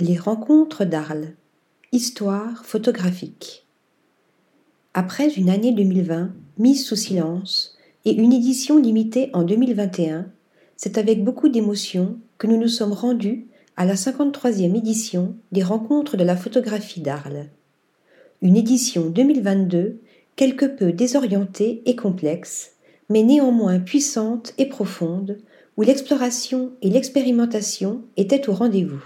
Les rencontres d'Arles. Histoire photographique. Après une année 2020 mise sous silence et une édition limitée en 2021, c'est avec beaucoup d'émotion que nous nous sommes rendus à la 53e édition des Rencontres de la photographie d'Arles. Une édition 2022 quelque peu désorientée et complexe, mais néanmoins puissante et profonde, où l'exploration et l'expérimentation étaient au rendez-vous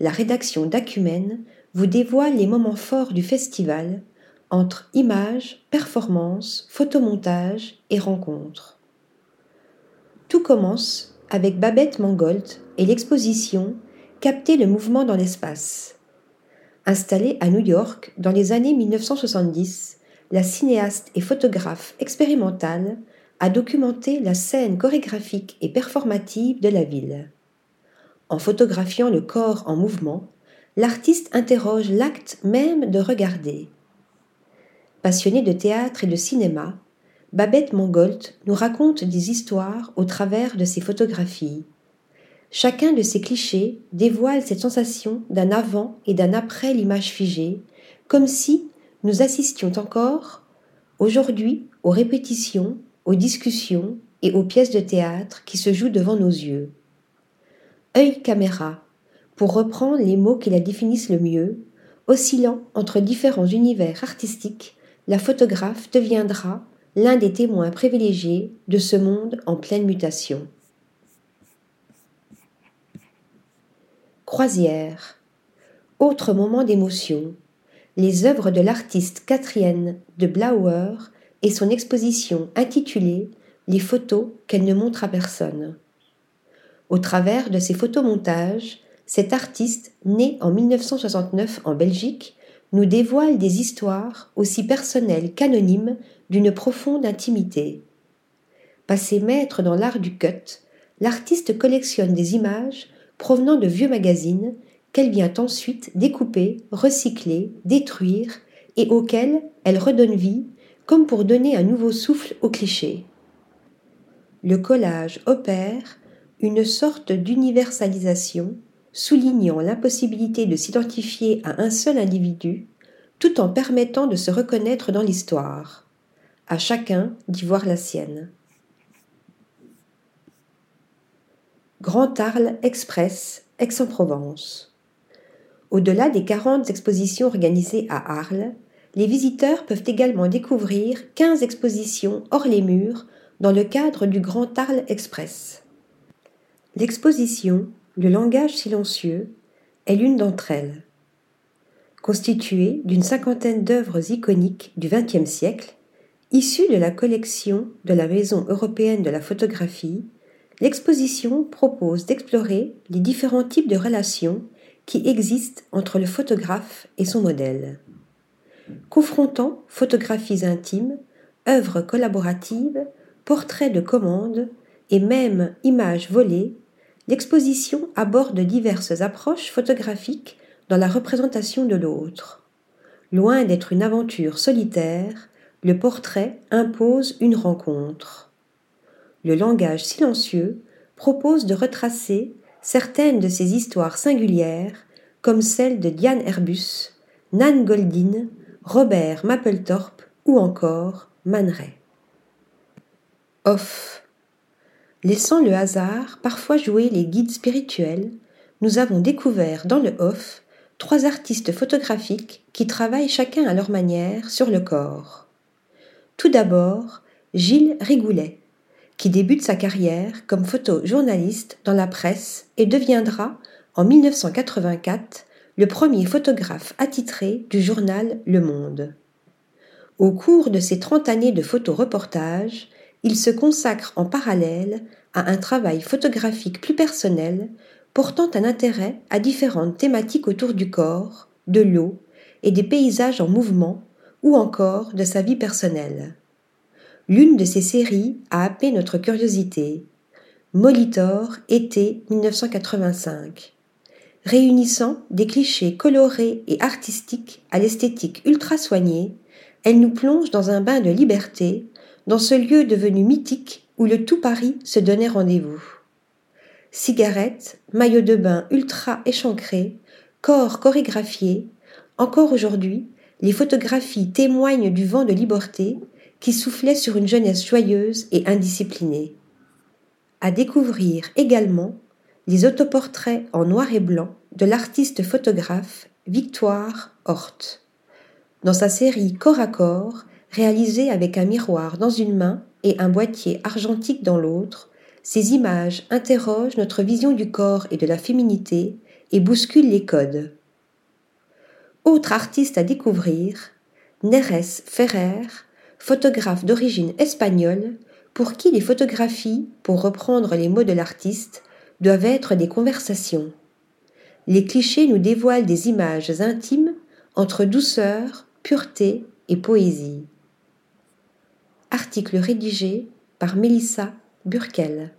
la rédaction d'Acumen vous dévoile les moments forts du festival entre images, performances, photomontages et rencontres. Tout commence avec Babette Mangold et l'exposition Capter le mouvement dans l'espace. Installée à New York dans les années 1970, la cinéaste et photographe expérimentale a documenté la scène chorégraphique et performative de la ville. En photographiant le corps en mouvement, l'artiste interroge l'acte même de regarder. Passionnée de théâtre et de cinéma, Babette Mangolt nous raconte des histoires au travers de ses photographies. Chacun de ces clichés dévoile cette sensation d'un avant et d'un après l'image figée, comme si nous assistions encore, aujourd'hui, aux répétitions, aux discussions et aux pièces de théâtre qui se jouent devant nos yeux œil caméra, pour reprendre les mots qui la définissent le mieux, oscillant entre différents univers artistiques, la photographe deviendra l'un des témoins privilégiés de ce monde en pleine mutation. Croisière. Autre moment d'émotion. Les œuvres de l'artiste Catherine de Blauer et son exposition intitulée Les photos qu'elle ne montre à personne. Au travers de ses photomontages, cet artiste, né en 1969 en Belgique, nous dévoile des histoires aussi personnelles qu'anonymes d'une profonde intimité. Passé maître dans l'art du cut, l'artiste collectionne des images provenant de vieux magazines qu'elle vient ensuite découper, recycler, détruire et auxquelles elle redonne vie comme pour donner un nouveau souffle au cliché. Le collage opère une sorte d'universalisation soulignant l'impossibilité de s'identifier à un seul individu tout en permettant de se reconnaître dans l'histoire, à chacun d'y voir la sienne. Grand Arles Express, Aix-en-Provence. Au-delà des 40 expositions organisées à Arles, les visiteurs peuvent également découvrir 15 expositions hors les murs dans le cadre du Grand Arles Express. L'exposition Le langage silencieux est l'une d'entre elles. Constituée d'une cinquantaine d'œuvres iconiques du XXe siècle, issues de la collection de la Maison européenne de la photographie, l'exposition propose d'explorer les différents types de relations qui existent entre le photographe et son modèle. Confrontant photographies intimes, œuvres collaboratives, portraits de commande et même images volées, l'exposition aborde diverses approches photographiques dans la représentation de l'autre. Loin d'être une aventure solitaire, le portrait impose une rencontre. Le langage silencieux propose de retracer certaines de ces histoires singulières, comme celle de Diane Herbus, Nan Goldin, Robert Mapplethorpe ou encore Man Ray. Off Laissant le hasard parfois jouer les guides spirituels, nous avons découvert dans le off trois artistes photographiques qui travaillent chacun à leur manière sur le corps. Tout d'abord, Gilles Rigoulet, qui débute sa carrière comme photojournaliste dans la presse et deviendra, en 1984, le premier photographe attitré du journal Le Monde. Au cours de ses 30 années de photoreportage, il se consacre en parallèle à un travail photographique plus personnel portant un intérêt à différentes thématiques autour du corps, de l'eau et des paysages en mouvement ou encore de sa vie personnelle. L'une de ces séries a happé notre curiosité. Molitor, été 1985. Réunissant des clichés colorés et artistiques à l'esthétique ultra soignée, elle nous plonge dans un bain de liberté dans ce lieu devenu mythique où le tout Paris se donnait rendez-vous. cigarettes, maillots de bain ultra échancrés, corps chorégraphiés, encore aujourd'hui, les photographies témoignent du vent de liberté qui soufflait sur une jeunesse joyeuse et indisciplinée. À découvrir également les autoportraits en noir et blanc de l'artiste photographe Victoire Hort. Dans sa série Corps à corps, réalisée avec un miroir dans une main et un boîtier argentique dans l'autre, ces images interrogent notre vision du corps et de la féminité et bousculent les codes. Autre artiste à découvrir, Neres Ferrer, photographe d'origine espagnole, pour qui les photographies, pour reprendre les mots de l'artiste, doivent être des conversations. Les clichés nous dévoilent des images intimes entre douceur, pureté et poésie. Article rédigé par Mélissa Burkel.